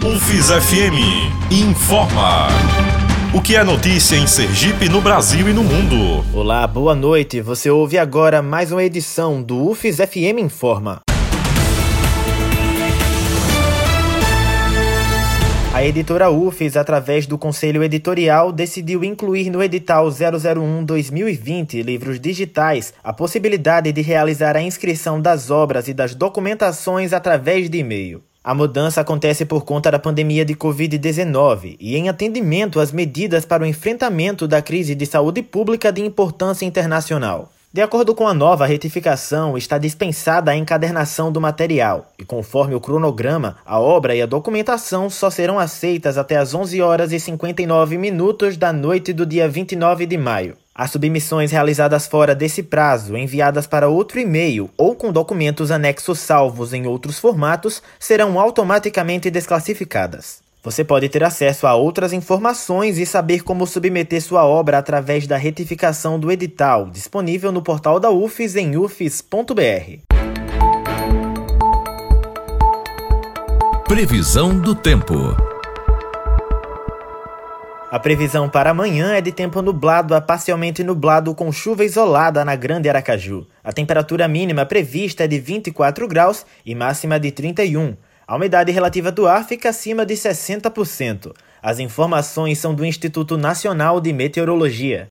UFIS FM informa. O que é notícia em Sergipe, no Brasil e no mundo? Olá, boa noite. Você ouve agora mais uma edição do UFIS FM Informa. A editora UFES, através do Conselho Editorial, decidiu incluir no edital 001-2020 Livros Digitais a possibilidade de realizar a inscrição das obras e das documentações através de e-mail. A mudança acontece por conta da pandemia de Covid-19 e em atendimento às medidas para o enfrentamento da crise de saúde pública de importância internacional. De acordo com a nova retificação, está dispensada a encadernação do material e, conforme o cronograma, a obra e a documentação só serão aceitas até às 11 horas e 59 minutos da noite do dia 29 de maio. As submissões realizadas fora desse prazo, enviadas para outro e-mail ou com documentos anexos salvos em outros formatos, serão automaticamente desclassificadas. Você pode ter acesso a outras informações e saber como submeter sua obra através da retificação do edital, disponível no portal da UFES em ufes.br. Previsão do tempo. A previsão para amanhã é de tempo nublado a parcialmente nublado com chuva isolada na Grande Aracaju. A temperatura mínima prevista é de 24 graus e máxima de 31. A umidade relativa do ar fica acima de 60%. As informações são do Instituto Nacional de Meteorologia.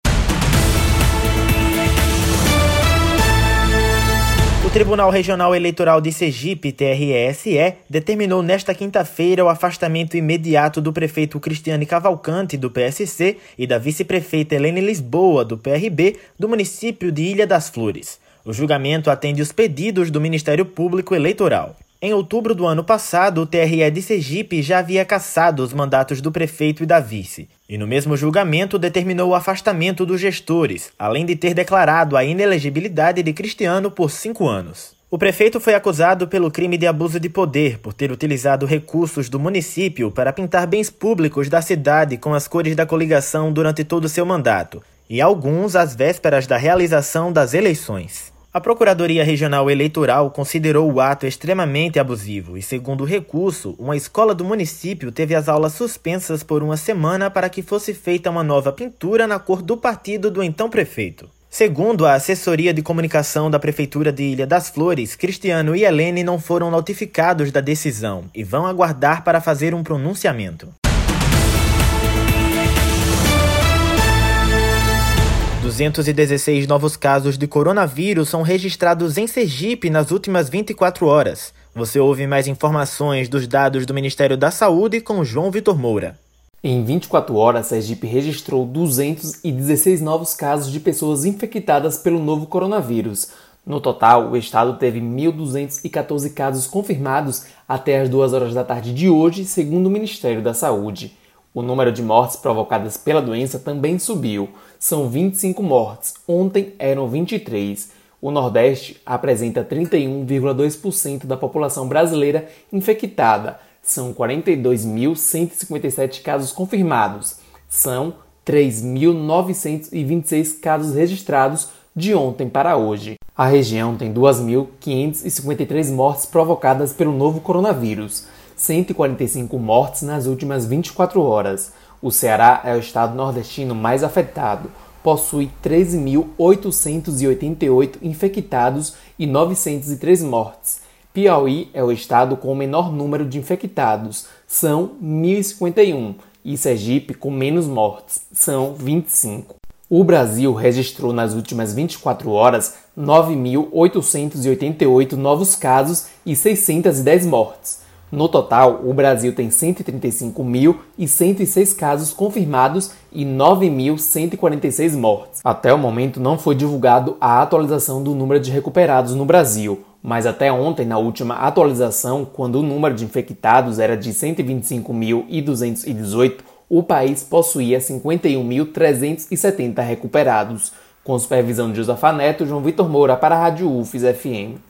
O Tribunal Regional Eleitoral de Sergipe, TRESE, determinou nesta quinta-feira o afastamento imediato do prefeito Cristiane Cavalcante, do PSC, e da vice-prefeita Helene Lisboa, do PRB, do município de Ilha das Flores. O julgamento atende os pedidos do Ministério Público Eleitoral. Em outubro do ano passado, o TRE de Sergipe já havia cassado os mandatos do prefeito e da vice, e no mesmo julgamento determinou o afastamento dos gestores, além de ter declarado a inelegibilidade de Cristiano por cinco anos. O prefeito foi acusado pelo crime de abuso de poder por ter utilizado recursos do município para pintar bens públicos da cidade com as cores da coligação durante todo o seu mandato, e alguns às vésperas da realização das eleições. A Procuradoria Regional Eleitoral considerou o ato extremamente abusivo e, segundo o recurso, uma escola do município teve as aulas suspensas por uma semana para que fosse feita uma nova pintura na cor do partido do então prefeito. Segundo a assessoria de comunicação da Prefeitura de Ilha das Flores, Cristiano e Helene não foram notificados da decisão e vão aguardar para fazer um pronunciamento. 216 novos casos de coronavírus são registrados em Sergipe nas últimas 24 horas. Você ouve mais informações dos dados do Ministério da Saúde com João Vitor Moura. Em 24 horas, Sergipe registrou 216 novos casos de pessoas infectadas pelo novo coronavírus. No total, o estado teve 1.214 casos confirmados até as 2 horas da tarde de hoje, segundo o Ministério da Saúde. O número de mortes provocadas pela doença também subiu. São 25 mortes, ontem eram 23. O Nordeste apresenta 31,2% da população brasileira infectada. São 42.157 casos confirmados. São 3.926 casos registrados de ontem para hoje. A região tem 2.553 mortes provocadas pelo novo coronavírus. 145 mortes nas últimas 24 horas. O Ceará é o estado nordestino mais afetado. Possui 13.888 infectados e 903 mortes. Piauí é o estado com o menor número de infectados, são 1.051, e Sergipe com menos mortes, são 25. O Brasil registrou nas últimas 24 horas 9.888 novos casos e 610 mortes. No total, o Brasil tem 135.106 casos confirmados e 9.146 mortes. Até o momento não foi divulgado a atualização do número de recuperados no Brasil, mas até ontem, na última atualização, quando o número de infectados era de 125.218, o país possuía 51.370 recuperados. Com supervisão de Josafa Neto, João Vitor Moura para a Rádio UFES FM.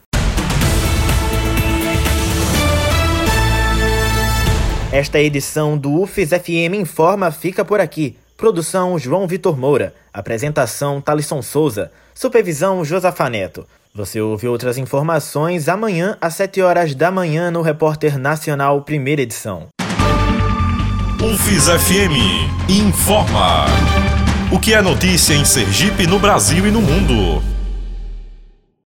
Esta edição do UFES FM Informa fica por aqui. Produção João Vitor Moura. Apresentação Talisson Souza. Supervisão Josafaneto. Você ouve outras informações amanhã às 7 horas da manhã no Repórter Nacional, primeira edição. UFIS FM informa. O que é notícia em Sergipe, no Brasil e no mundo.